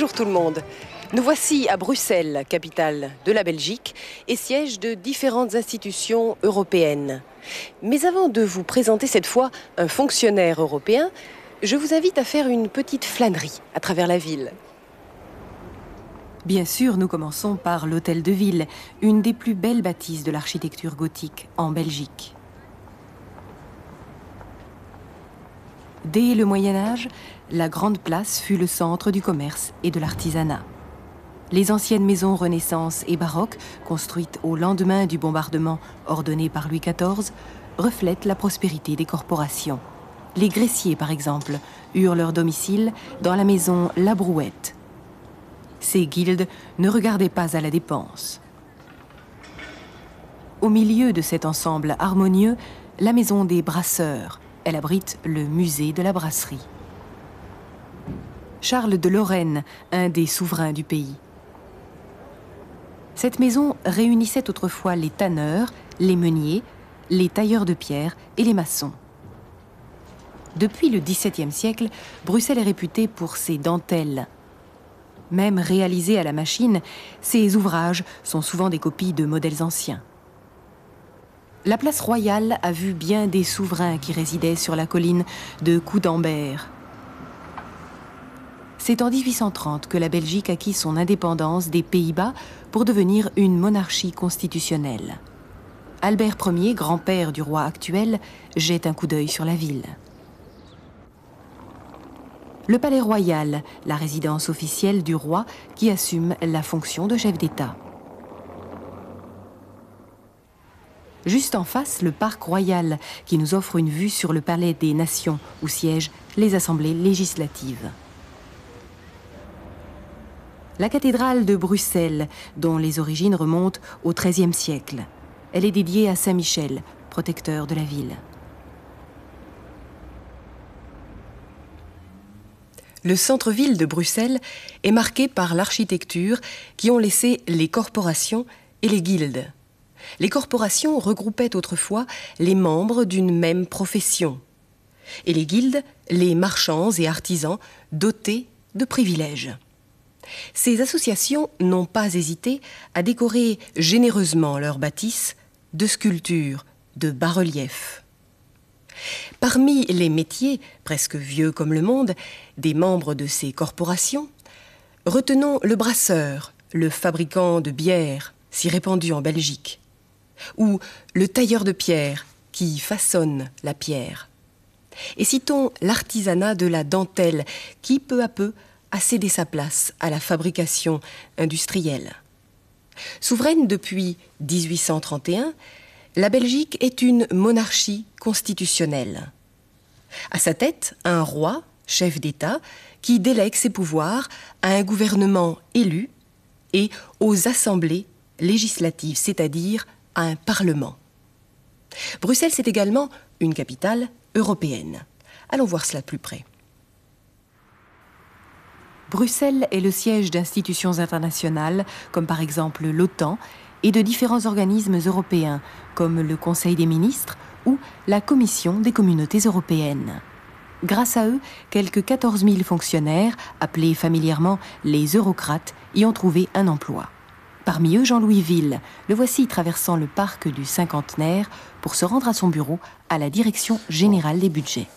Bonjour tout le monde. Nous voici à Bruxelles, capitale de la Belgique et siège de différentes institutions européennes. Mais avant de vous présenter cette fois un fonctionnaire européen, je vous invite à faire une petite flânerie à travers la ville. Bien sûr, nous commençons par l'Hôtel de Ville, une des plus belles bâtisses de l'architecture gothique en Belgique. Dès le Moyen Âge, la Grande Place fut le centre du commerce et de l'artisanat. Les anciennes maisons Renaissance et baroques, construites au lendemain du bombardement ordonné par Louis XIV, reflètent la prospérité des corporations. Les graissiers, par exemple, eurent leur domicile dans la maison La Brouette. Ces guildes ne regardaient pas à la dépense. Au milieu de cet ensemble harmonieux, la maison des brasseurs. Elle abrite le musée de la brasserie. Charles de Lorraine, un des souverains du pays. Cette maison réunissait autrefois les tanneurs, les meuniers, les tailleurs de pierre et les maçons. Depuis le XVIIe siècle, Bruxelles est réputée pour ses dentelles. Même réalisées à la machine, ces ouvrages sont souvent des copies de modèles anciens. La place royale a vu bien des souverains qui résidaient sur la colline de Coudambert. C'est en 1830 que la Belgique acquit son indépendance des Pays-Bas pour devenir une monarchie constitutionnelle. Albert Ier, grand-père du roi actuel, jette un coup d'œil sur la ville. Le palais royal, la résidence officielle du roi qui assume la fonction de chef d'État. Juste en face, le parc royal qui nous offre une vue sur le palais des nations où siègent les assemblées législatives. La cathédrale de Bruxelles, dont les origines remontent au XIIIe siècle. Elle est dédiée à Saint Michel, protecteur de la ville. Le centre-ville de Bruxelles est marqué par l'architecture qui ont laissé les corporations et les guildes. Les corporations regroupaient autrefois les membres d'une même profession, et les guildes les marchands et artisans dotés de privilèges. Ces associations n'ont pas hésité à décorer généreusement leurs bâtisses de sculptures, de bas-reliefs. Parmi les métiers, presque vieux comme le monde, des membres de ces corporations, retenons le brasseur, le fabricant de bière, si répandu en Belgique, ou le tailleur de pierre qui façonne la pierre. Et citons l'artisanat de la dentelle qui, peu à peu, a cédé sa place à la fabrication industrielle. Souveraine depuis 1831, la Belgique est une monarchie constitutionnelle. À sa tête, un roi, chef d'État, qui délègue ses pouvoirs à un gouvernement élu et aux assemblées législatives, c'est-à-dire à un parlement. Bruxelles, c'est également une capitale européenne. Allons voir cela de plus près. Bruxelles est le siège d'institutions internationales, comme par exemple l'OTAN, et de différents organismes européens, comme le Conseil des ministres ou la Commission des communautés européennes. Grâce à eux, quelques 14 000 fonctionnaires, appelés familièrement les eurocrates, y ont trouvé un emploi. Parmi eux, Jean-Louis Ville. Le voici traversant le parc du cinquantenaire pour se rendre à son bureau à la Direction générale des budgets.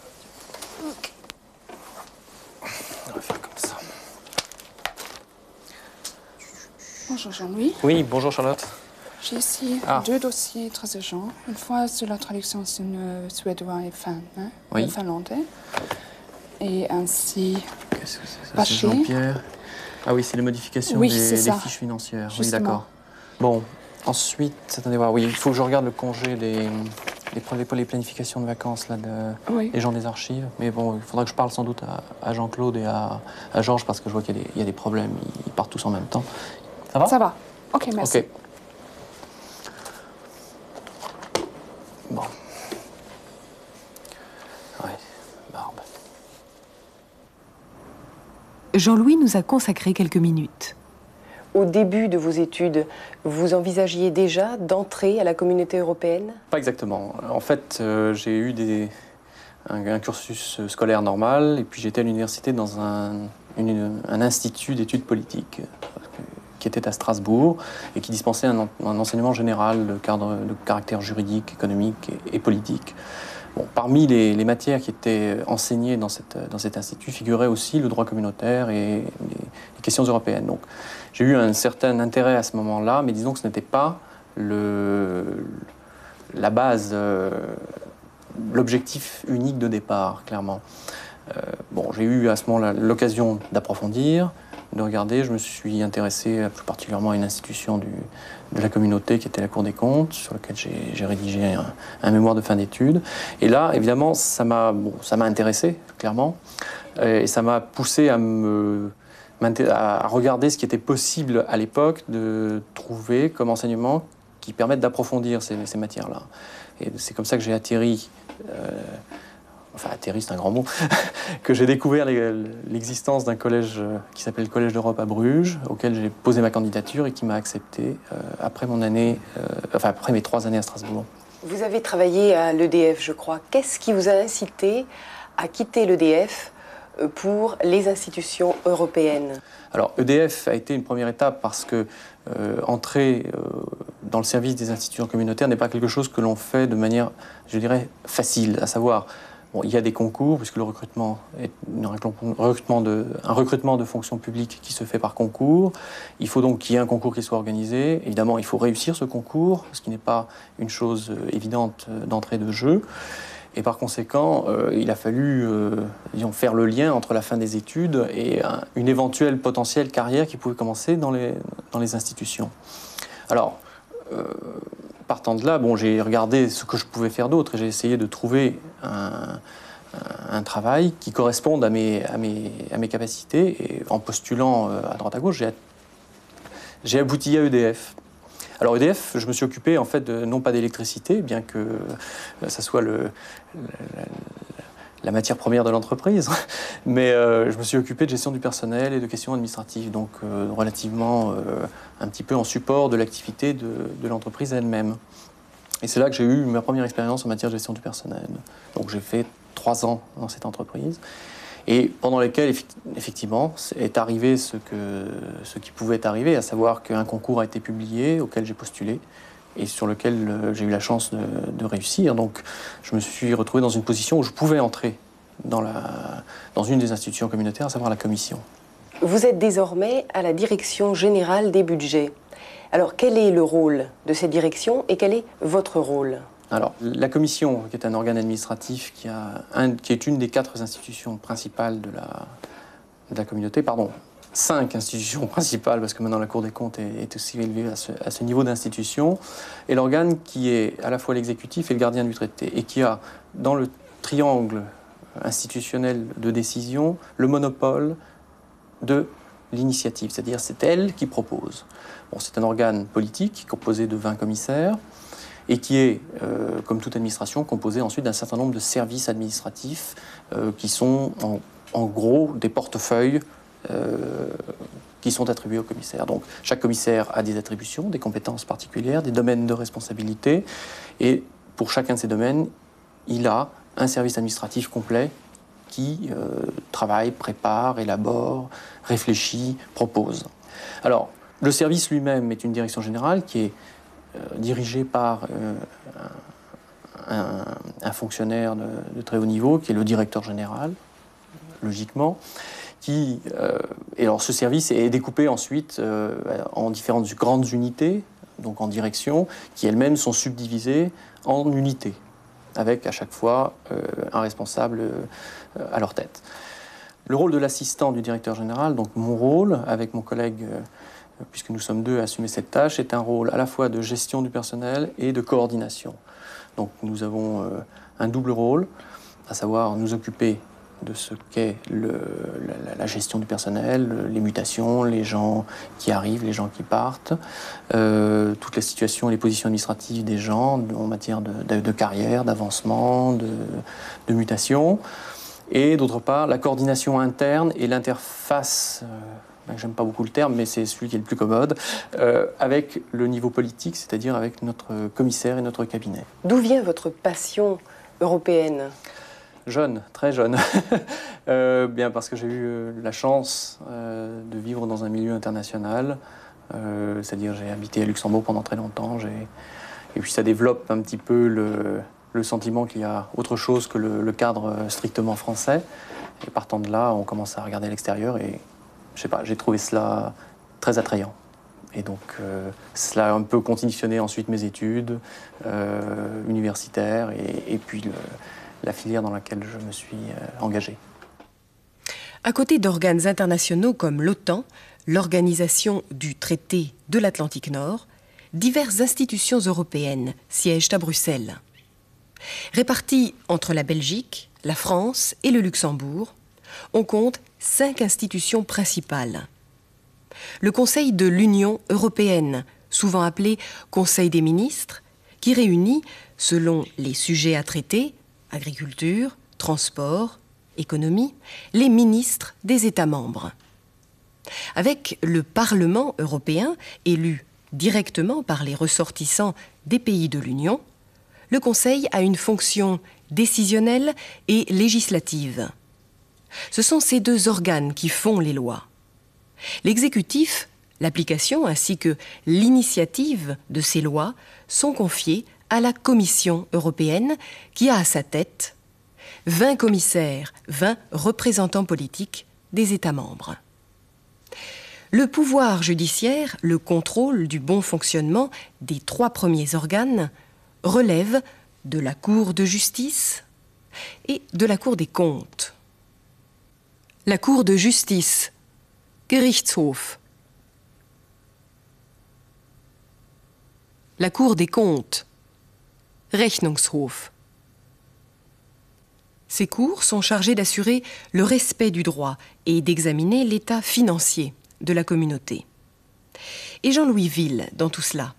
Bonjour Jean-Louis. Oui, bonjour Charlotte. J'ai ici Ah. deux dossiers très urgents. Une fois sur la traduction le suédois et fin, hein, Oui. le finlandais. Et ainsi, Qu'est-ce que c'est? Ça Jean-Pierre. Ah oui, c'est les modifications Oui, des, fiches financières. Oui, d'accord. Bon, ensuite, attendez voir. Oui, il faut que je regarde le congé des les, les, les planifications de vacances là, de, oui. des gens des archives. Mais bon, il faudra que je parle sans doute à, à Jean-Claude et à, à Georges parce que je vois qu'il y, a des- il y a des problèmes. Ils partent tous en même temps. Ça va Ça va. Ok, merci. Ok. Bon. Ouais, barbe. Jean-Louis nous a consacré quelques minutes. Au début de vos études, vous envisagiez déjà d'entrer à la communauté européenne? Pas exactement. En fait, euh, j'ai eu des, un, cursus scolaire normal, et puis j'étais à l'université dans un, un institut d'études politiques qui était à Strasbourg et qui dispensait un, enseignement général de, cadre, de, caractère juridique, économique et, politique. Bon, parmi les, matières qui étaient enseignées dans, cette, dans cet institut figurait aussi le droit communautaire et les, questions européennes. Donc j'ai eu un certain intérêt à ce moment-là, mais disons que ce n'était pas le, la base, euh, l'objectif unique de départ, clairement. Euh, bon, j'ai eu à ce moment-là l'occasion d'approfondir, de regarder. Je me suis intéressé plus particulièrement à une institution de la communauté qui était la Cour des comptes, sur laquelle j'ai rédigé un, mémoire de fin d'études. Et là, évidemment, ça m'a bon, intéressé, clairement, et ça m'a poussé à me à regarder ce qui était possible à l'époque de trouver comme enseignement qui permettent d'approfondir ces, ces matières-là. Et c'est comme ça que j'ai atterri euh, enfin atterri c'est un grand mot, que j'ai découvert l'existence d'un collège euh, qui s'appelle le Collège d'Europe à Bruges, auquel j'ai posé ma candidature et qui m'a accepté euh, après mon année, euh, enfin après mes trois années à Strasbourg. Vous avez travaillé à l'EDF, je crois. Qu'est-ce qui vous a incité à quitter l'EDF pour les institutions européennes? Alors EDF a été une première étape parce que entrer dans le service des institutions communautaires n'est pas quelque chose que l'on fait de manière, je dirais, facile, à savoir il y a des concours, puisque le recrutement est un recrutement, de, fonctions publiques qui se fait par concours. Il faut donc qu'il y ait un concours qui soit organisé. Évidemment, il faut réussir ce concours, ce qui n'est pas une chose euh, évidente euh, d'entrée de jeu. Et par conséquent, euh, il a fallu faire le lien entre la fin des études et une éventuelle potentielle carrière qui pouvait commencer dans les institutions. Alors, partant de là, bon, j'ai regardé ce que je pouvais faire d'autre et j'ai essayé de trouver un, travail qui corresponde à mes, à, mes, à mes, capacités. Et en postulant euh, à droite à gauche, j'ai abouti à EDF. Alors EDF, je me suis occupé en fait de, non pas d'électricité, bien que euh, ça soit le, la matière première de l'entreprise, mais euh, je me suis occupé de gestion du personnel et de questions administratives, donc euh, relativement euh, un petit peu en support de l'activité de, l'entreprise elle-même. Et c'est là que j'ai eu ma première expérience en matière de gestion du personnel. Donc j'ai fait trois ans dans cette entreprise, et pendant lesquels, effectivement, est arrivé ce, que, ce qui pouvait arriver, à savoir qu'un concours a été publié auquel j'ai postulé, et sur lequel euh, j'ai eu la chance de, réussir. Donc je me suis retrouvé dans une position où je pouvais entrer dans, la, dans une des institutions communautaires, à savoir la commission. Vous êtes désormais à la direction générale des budgets. Alors quel est le rôle de cette direction et quel est votre rôle? Alors, la commission, qui est un organe administratif qui, a un, qui est une des quatre institutions principales de la, de la communauté, pardon, cinq institutions principales, parce que maintenant la Cour des comptes est, aussi élevée à ce, niveau d'institution, et l'organe qui est à la fois l'exécutif et le gardien du traité, et qui a dans le triangle institutionnel de décision le monopole de l'initiative, c'est-à-dire c'est elle qui propose. Bon, c'est un organe politique composé de 20 commissaires et qui est, euh, comme toute administration, composé ensuite d'un certain nombre de services administratifs euh, qui sont en, gros des portefeuilles qui sont attribués au commissaire. Donc chaque commissaire a des attributions, des compétences particulières, des domaines de responsabilité, et pour chacun de ces domaines, il a un service administratif complet qui euh, travaille, prépare, élabore, réfléchit, propose. Alors, le service lui-même est une direction générale qui est euh, dirigée par un, fonctionnaire de, très haut niveau, qui est le directeur général, logiquement, euh, et alors ce service est découpé ensuite euh, en différentes grandes unités, donc en direction, qui elles-mêmes sont subdivisées en unités, avec à chaque fois euh, un responsable à leur tête. Le rôle de l'assistant du directeur général, donc mon rôle, avec mon collègue, puisque nous sommes deux à assumer cette tâche, est un rôle à la fois de gestion du personnel et de coordination. Donc nous avons un double rôle, à savoir nous occuper de ce qu'est la, gestion du personnel, les mutations, les gens qui arrivent, les gens qui partent, euh, toutes les situations et les positions administratives des gens en matière de, carrière, d'avancement, de, mutation. Et d'autre part, la coordination interne et l'interface. Euh, ben, j'aime pas beaucoup le terme, mais c'est celui qui est le plus commode, euh, avec le niveau politique, c'est-à-dire avec notre commissaire et notre cabinet. D'où vient votre passion européenne? Jeune, très jeune. Euh, bien parce que j'ai eu euh, la chance de vivre dans un milieu international. C'est-à-dire j'ai habité à Luxembourg pendant très longtemps. Et puis ça développe un petit peu le, sentiment qu'il y a autre chose que le, cadre strictement français. Et partant de là, on commence à regarder l'extérieur et je sais pas, j'ai trouvé cela très attrayant. Et donc, euh, cela a un peu conditionné ensuite mes études euh, universitaires et, puis la filière dans laquelle je me suis euh, engagé. À côté d'organes internationaux comme l'OTAN, l'Organisation du traité de l'Atlantique Nord, diverses institutions européennes siègent à Bruxelles. Réparties entre la Belgique, la France et le Luxembourg, on compte cinq institutions principales le Conseil de l'Union européenne, souvent appelé Conseil des ministres, qui réunit, selon les sujets à traiter, agriculture, transport, économie, les ministres des États membres. Avec le Parlement européen, élu directement par les ressortissants des pays de l'Union, le Conseil a une fonction décisionnelle et législative. Ce sont ces deux organes qui font les lois. L'exécutif, l'application ainsi que l'initiative de ces lois sont confiées à la Commission européenne qui a à sa tête 20 commissaires, 20 représentants politiques des États membres. Le pouvoir judiciaire, le contrôle du bon fonctionnement des trois premiers organes, relève de la Cour de justice et de la Cour des comptes. La Cour de justice Gerichtshof. La Cour des comptes. Rechnungshof. Ces cours sont chargés d'assurer le respect du droit et d'examiner l'état financier de la communauté. Et Jean-Louis Ville dans tout cela.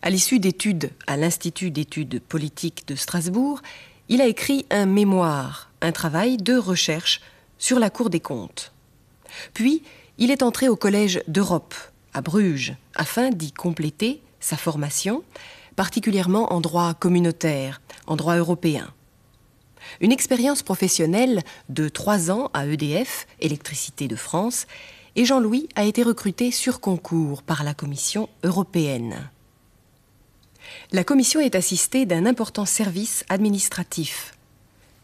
À l'issue d'études à l'Institut d'études politiques de Strasbourg, il a écrit un mémoire, un travail de recherche sur la Cour des comptes. Puis, il est entré au Collège d'Europe, à Bruges, afin d'y compléter sa formation, particulièrement en droit communautaire, en droit européen. Une expérience professionnelle de trois ans à EDF, Électricité de France, et Jean-Louis a été recruté sur concours par la Commission européenne. La Commission est assistée d'un important service administratif.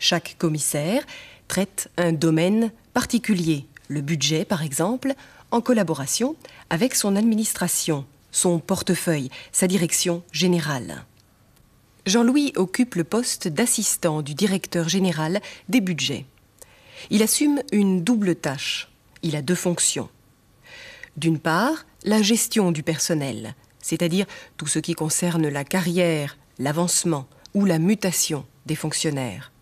Chaque commissaire traite un domaine particulier le budget par exemple, en collaboration avec son administration, son portefeuille, sa direction générale. Jean-Louis occupe le poste d'assistant du directeur général des budgets. Il assume une double tâche. Il a deux fonctions. D'une part, la gestion du personnel, c'est-à-dire tout ce qui concerne la carrière, l'avancement ou la mutation des fonctionnaires.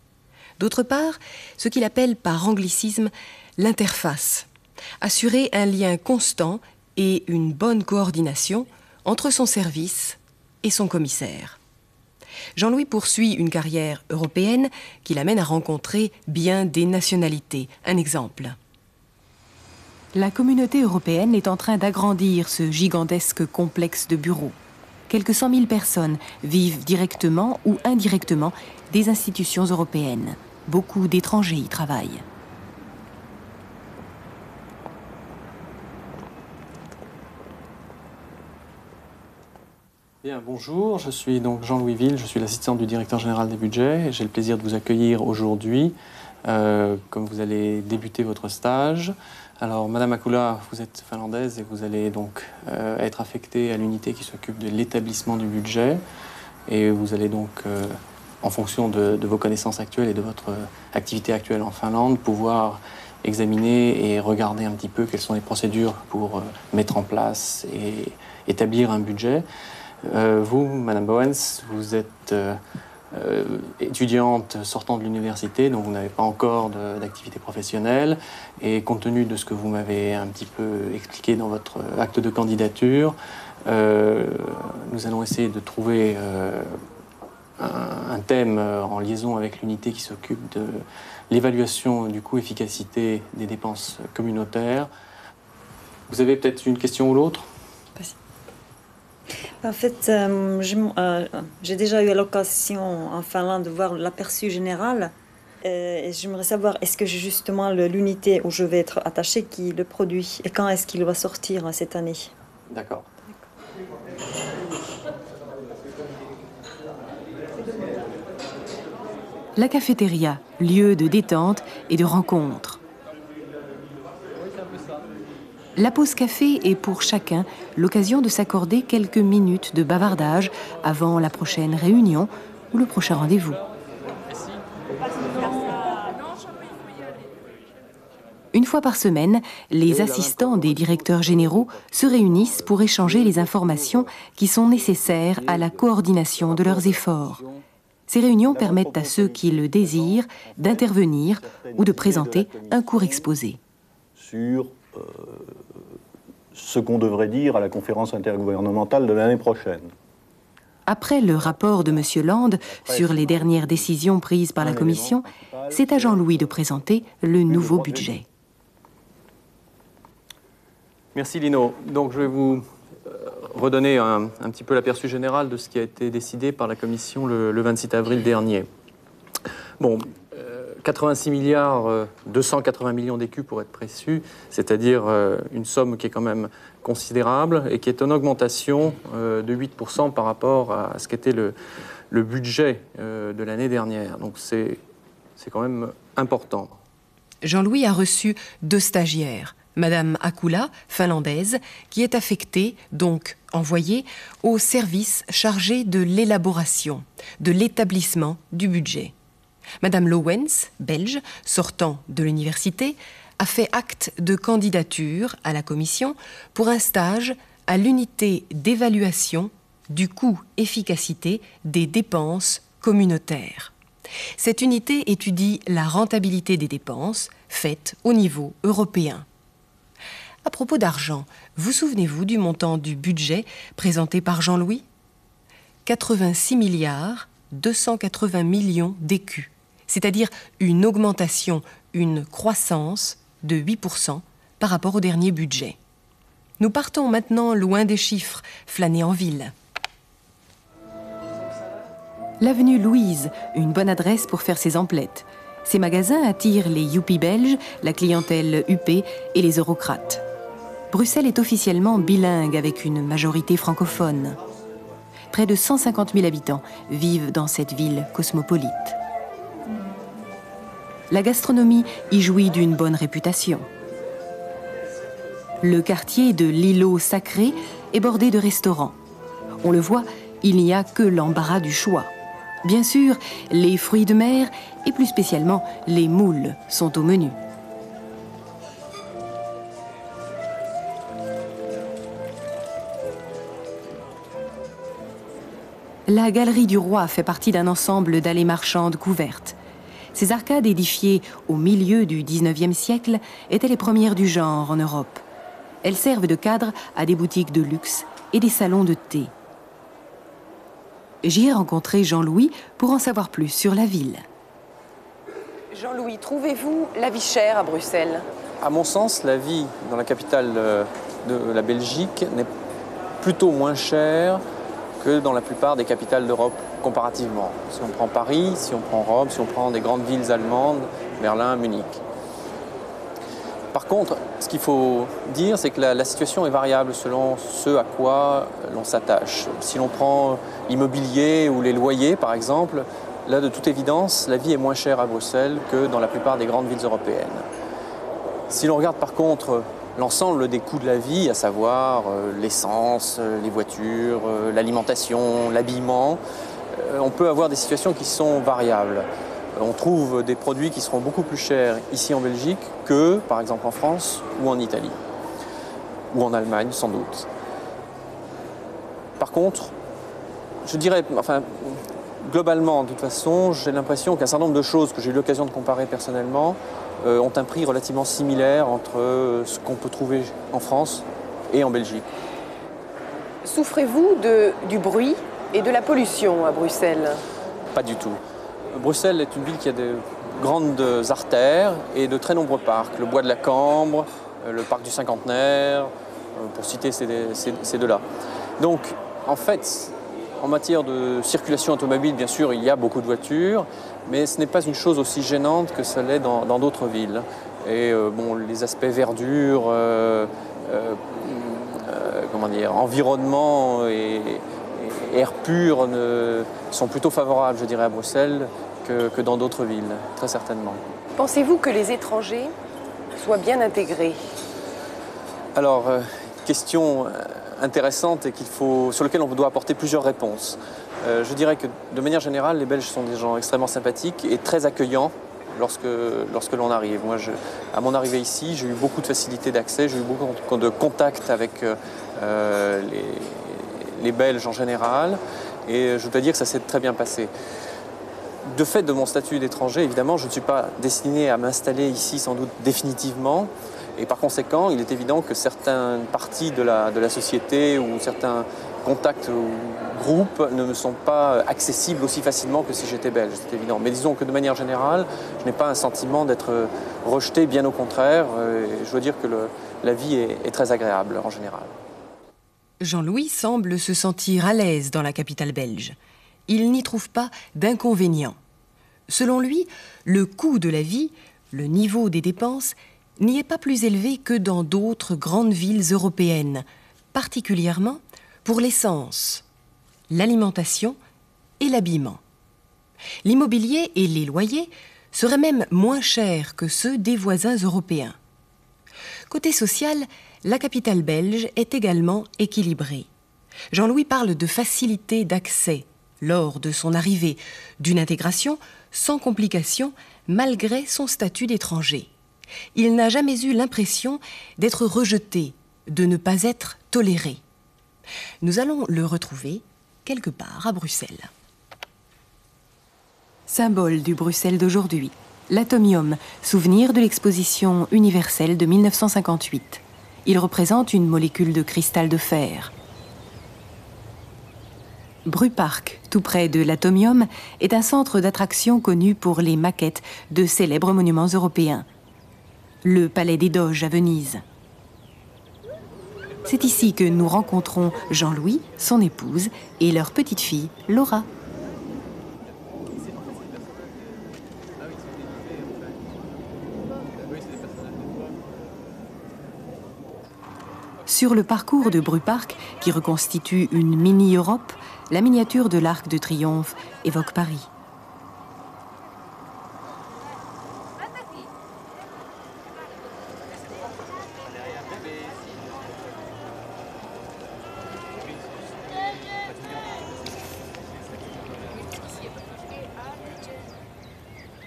D'autre part, ce qu'il appelle par anglicisme l'interface, assurer un lien constant et une bonne coordination entre son service et son commissaire. Jean-Louis poursuit une carrière européenne qui l'amène à rencontrer bien des nationalités. Un exemple. La communauté européenne est en train d'agrandir ce gigantesque complexe de bureaux. Quelques cent mille personnes vivent directement ou indirectement des institutions européennes. Beaucoup d'étrangers y travaillent. Bonjour, je suis donc Jean-Louis Ville, je suis l'assistant du directeur général des budgets. J'ai le plaisir de vous accueillir aujourd'hui, euh, comme vous allez débuter votre stage. Alors, Madame Akula, vous êtes finlandaise et vous allez donc euh, être affectée à l'unité qui s'occupe de l'établissement du budget. Et vous allez donc, euh, en fonction de, vos connaissances actuelles et de votre activité actuelle en Finlande, pouvoir examiner et regarder un petit peu quelles sont les procédures pour mettre en place et établir un budget. Euh, vous, Madame Bowens, vous êtes euh, euh, étudiante sortant de l'université, donc vous n'avez pas encore d'activité professionnelle. Et compte tenu de ce que vous m'avez un petit peu expliqué dans votre acte de candidature, nous allons essayer de trouver un, thème en liaison avec l'unité qui s'occupe de l'évaluation du coût-efficacité des dépenses communautaires. Vous avez peut-être une question ou l'autre? En fait, euh, euh, j'ai déjà eu l'occasion en Finlande de voir l'aperçu général Euh, j'aimerais savoir, est-ce que j'ai justement l'unité où je vais être attaché qui le produit et quand est-ce qu'il va sortir hein, cette année? D'accord. La cafétéria, lieu de détente et de rencontre. La pause café est pour chacun l'occasion de s'accorder quelques minutes de bavardage avant la prochaine réunion ou le prochain rendez-vous. Une fois par semaine, les assistants des directeurs généraux se réunissent pour échanger les informations qui sont nécessaires à la coordination de leurs efforts. Ces réunions permettent à ceux qui le désirent d'intervenir ou de présenter un court exposé. Ce qu'on devrait dire à la conférence intergouvernementale de l'année prochaine. Après le rapport de M. Land sur les dernières décisions prises par la Commission, c'est à Jean-Louis de présenter le nouveau budget. Merci Lino. Donc je vais vous euh, redonner un, petit peu l'aperçu général de ce qui a été décidé par la Commission le, 26 avril dernier. Bon, 86 euh, milliards, 280 euh, millions d'écus pour être précis, c'est-à-dire une somme qui est quand même considérable et qui est en augmentation de 8% par rapport à ce qu'était le, le budget de l'année dernière. Donc c'est quand même important. Jean-Louis a reçu deux stagiaires. Madame Akula, finlandaise, qui est affectée, donc envoyée, au service chargé de l'élaboration, de l'établissement du budget. Madame Lowens, belge, sortant de l'université, a fait acte de candidature à la commission pour un stage à l'unité d'évaluation du coût-efficacité des dépenses communautaires. Cette unité étudie la rentabilité des dépenses faites au niveau européen. À propos d'argent, vous souvenez-vous du montant du budget présenté par Jean-Louis? 86 milliards 280 millions d'écus, c'est-à-dire une augmentation, une croissance de 8% par rapport au dernier budget. Nous partons maintenant loin des chiffres, flâner en ville. L'avenue Louise, une bonne adresse pour faire ses emplettes. Ces magasins attirent les Youpi belges, la clientèle UP et les eurocrates. Bruxelles est officiellement bilingue avec une majorité francophone. Près de 150 000 habitants vivent dans cette ville cosmopolite. La gastronomie y jouit d'une bonne réputation. Le quartier de l'îlot sacré est bordé de restaurants. On le voit, il n'y a que l'embarras du choix. Bien sûr, les fruits de mer et plus spécialement les moules sont au menu. La Galerie du Roi fait partie d'un ensemble d'allées marchandes couvertes. Ces arcades édifiées au milieu du XIXe siècle étaient les premières du genre en Europe. Elles servent de cadre à des boutiques de luxe et des salons de thé. J'y ai rencontré Jean-Louis pour en savoir plus sur la ville. Jean-Louis, trouvez-vous la vie chère à Bruxelles? À mon sens, la vie dans la capitale euh, de la Belgique n'est plutôt moins chère que dans la plupart des capitales d'Europe comparativement. Si on prend Paris, si on prend Rome, si on prend des grandes villes allemandes, Berlin, Munich. Par contre, ce qu'il faut dire, c'est que la, situation est variable selon ce à quoi l'on s'attache. Si l'on prend l'immobilier ou les loyers, par exemple, là, de toute évidence, la vie est moins chère à Bruxelles que dans la plupart des grandes villes européennes. Si l'on regarde par contre l'ensemble des coûts de la vie, à savoir euh, l'essence, euh, les voitures, euh, l'alimentation, l'habillement, on peut avoir des situations qui sont variables. On trouve des produits qui seront beaucoup plus chers ici en Belgique que, par exemple, en France ou en Italie, ou en Allemagne sans doute. Par contre, je dirais, enfin, globalement, de toute façon, j'ai l'impression qu'un certain nombre de choses que j'ai eu l'occasion de comparer personnellement euh, ont un prix relativement similaire entre euh, ce qu'on peut trouver en France et en Belgique. Souffrez-vous du bruit et de la pollution à Bruxelles Pas du tout. Bruxelles est une ville qui a de grandes artères et de très nombreux parcs. Le bois de la Cambre, euh, le parc du Cinquantenaire, pour citer ces, deux-là. Donc, en fait, En matière de circulation automobile, bien sûr, il y a beaucoup de voitures, mais ce n'est pas une chose aussi gênante que ça l'est dans d'autres villes. Et euh, bon, les aspects verdure, euh, euh, comment dire, environnement et, air pur ne, sont plutôt favorables, je dirais, à Bruxelles que, que dans d'autres villes, très certainement. Pensez-vous que les étrangers soient bien intégrés? Alors, question intéressante et qu'il faut, sur laquelle on doit apporter plusieurs réponses. je dirais que de manière générale, les Belges sont des gens extrêmement sympathiques et très accueillants lorsque, lorsque l'on arrive. Moi, je, à mon arrivée ici, j'ai eu beaucoup de facilité d'accès, j'ai eu beaucoup de contacts avec euh, les, les, Belges en général, et je dois dire que ça s'est très bien passé. De fait de mon statut d'étranger, évidemment, je ne suis pas destiné à m'installer ici sans doute définitivement, et par conséquent, il est évident que certaines parties de la, société ou certains contacts ou groupes ne me sont pas accessibles aussi facilement que si j'étais belge, c'est évident. Mais disons que de manière générale, je n'ai pas un sentiment d'être rejeté, bien au contraire. Je dois dire que la vie est très agréable en général. Jean-Louis semble se sentir à l'aise dans la capitale belge. Il n'y trouve pas d'inconvénients. Selon lui, le coût de la vie, le niveau des dépenses, n'y est pas plus élevé que dans d'autres grandes villes européennes, particulièrement pour l'essence, l'alimentation et l'habillement. L'immobilier et les loyers seraient même moins chers que ceux des voisins européens. Côté social, la capitale belge est également équilibrée. Jean-Louis parle de facilité d'accès lors de son arrivée, d'une intégration sans complication malgré son statut d'étranger. Il n'a jamais eu l'impression d'être rejeté, de ne pas être toléré. Nous allons le retrouver quelque part à Bruxelles. Symbole du Bruxelles d'aujourd'hui, l'atomium, souvenir de l'exposition universelle de 1958. Il représente une molécule de cristal de fer. Brupark, tout près de l'atomium, est un centre d'attraction connu pour les maquettes de célèbres monuments européens. Le Palais des Doges à Venise, c'est ici que nous rencontrons Jean-Louis, son épouse et leur petite fille, Laura. Sur le parcours de Brupark, qui reconstitue une mini-Europe, la miniature de l'Arc de Triomphe évoque Paris.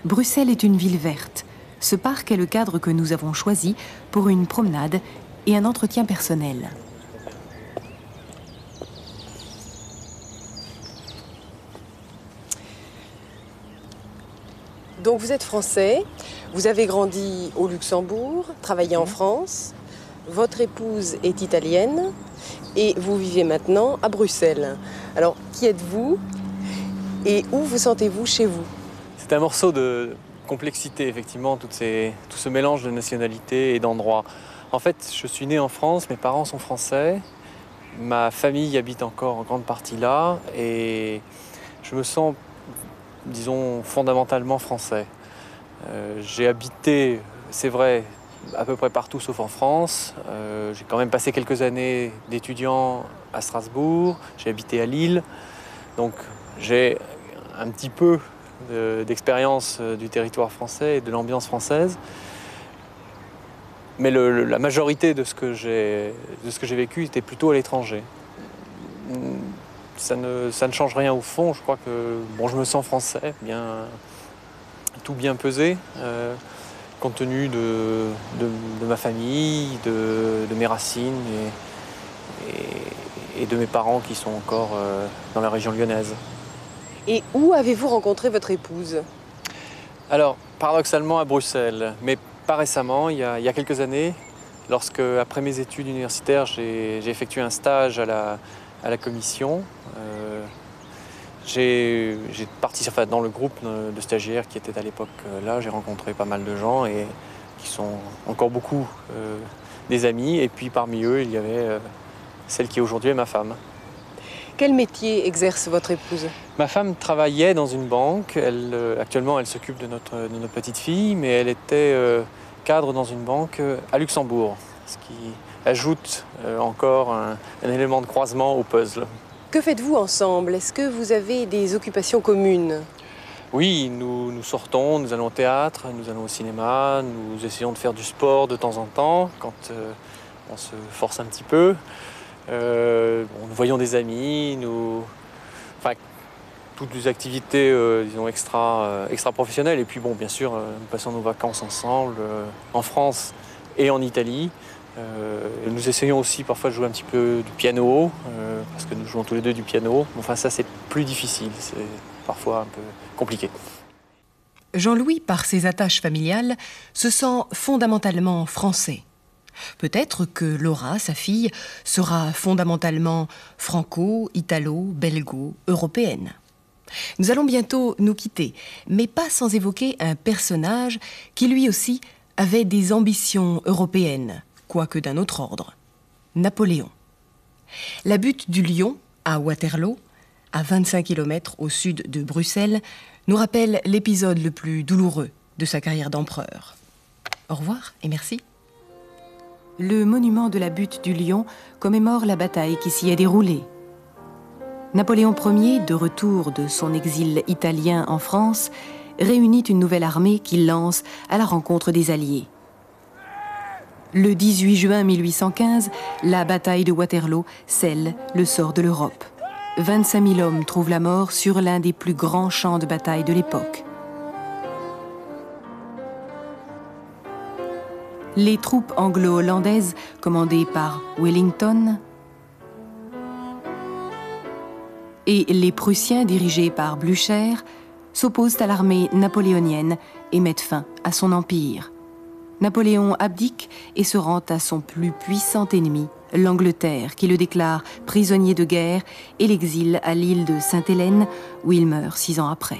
Bruxelles est une ville verte. Ce parc est le cadre que nous avons choisi pour une promenade et un entretien personnel. Donc vous êtes français, vous avez grandi au Luxembourg, travaillé en France, votre épouse est italienne et vous vivez maintenant à Bruxelles. Alors qui êtes-vous et où vous sentez-vous chez vous? C'est un morceau de complexité, effectivement, tout ce mélange de nationalités et d'endroits. En fait, je suis né en France, mes parents sont français, ma famille habite encore en grande partie là, et je me sens, disons, fondamentalement français. Euh, j'ai habité, c'est vrai, à peu près partout sauf en France. Euh, j'ai quand même passé quelques années d'étudiant à Strasbourg, j'ai habité à Lille, donc j'ai un petit peu d'expérience euh, du territoire français et de l'ambiance française. Mais la majorité de ce que j'ai vécu était plutôt à l'étranger. Ça ne, ça ne, change rien au fond. Je crois que bon, je me sens français, bien, tout bien pesé, euh, compte tenu de, de, ma famille, de, mes racines et, et, de mes parents qui sont encore euh, dans la région lyonnaise. Et où avez-vous rencontré votre épouse? Alors, paradoxalement à Bruxelles, mais pas récemment, il y a, quelques années, lorsque, après mes études universitaires, j'ai effectué un stage à la, commission. Euh, j'ai participé dans le groupe de stagiaires qui était à l'époque euh, là. J'ai rencontré pas mal de gens et qui sont encore beaucoup euh, des amis. Et puis parmi eux, il y avait celle qui aujourd'hui ma femme. Quel métier exerce votre épouse? Ma femme travaillait dans une banque. Elle, euh, actuellement, elle s'occupe de notre, de notre petite fille, mais elle était euh, cadre dans une banque euh, à Luxembourg, ce qui ajoute euh, encore un, un élément de croisement au puzzle. Que faites-vous ensemble? Est-ce que vous avez des occupations communes? Oui, nous, nous sortons, nous allons au théâtre, nous allons au cinéma, nous essayons de faire du sport de temps en temps quand euh, on se force un petit peu. Euh, nous voyons des amis, nous... Toutes les activités, euh, disons, extra, euh, extra professionnelles. Et puis, bon, bien sûr, euh, nous passons nos vacances ensemble en France et en Italie. Nous essayons aussi parfois de jouer un petit peu du piano, parce que nous jouons tous les deux du piano. Enfin, ça, c'est plus difficile, c'est parfois un peu compliqué. Jean-Louis, par ses attaches familiales, se sent fondamentalement français. Peut-être que Laura, sa fille, sera fondamentalement franco, italo, belgo, européenne. Nous allons bientôt nous quitter, mais pas sans évoquer un personnage qui lui aussi avait des ambitions européennes, quoique d'un autre ordre. Napoléon. La butte du Lion, à Waterloo, à 25 km au sud de Bruxelles, nous rappelle l'épisode le plus douloureux de sa carrière d'empereur. Au revoir et merci. Le monument de la butte du Lion commémore la bataille qui s'y est déroulée. Napoléon Ier, de retour de son exil italien en France, réunit une nouvelle armée qu'il lance à la rencontre des Alliés. Le 18 juin 1815, la bataille de Waterloo scelle le sort de l'Europe. 25 000 hommes trouvent la mort sur l'un des plus grands champs de bataille de l'époque. Les troupes anglo-hollandaises, commandées par Wellington, et les Prussiens, dirigés par Blücher, s'opposent à l'armée napoléonienne et mettent fin à son empire. Napoléon abdique et se rend à son plus puissant ennemi, l'Angleterre, qui le déclare prisonnier de guerre et l'exile à l'île de Sainte-Hélène, où il meurt six ans après.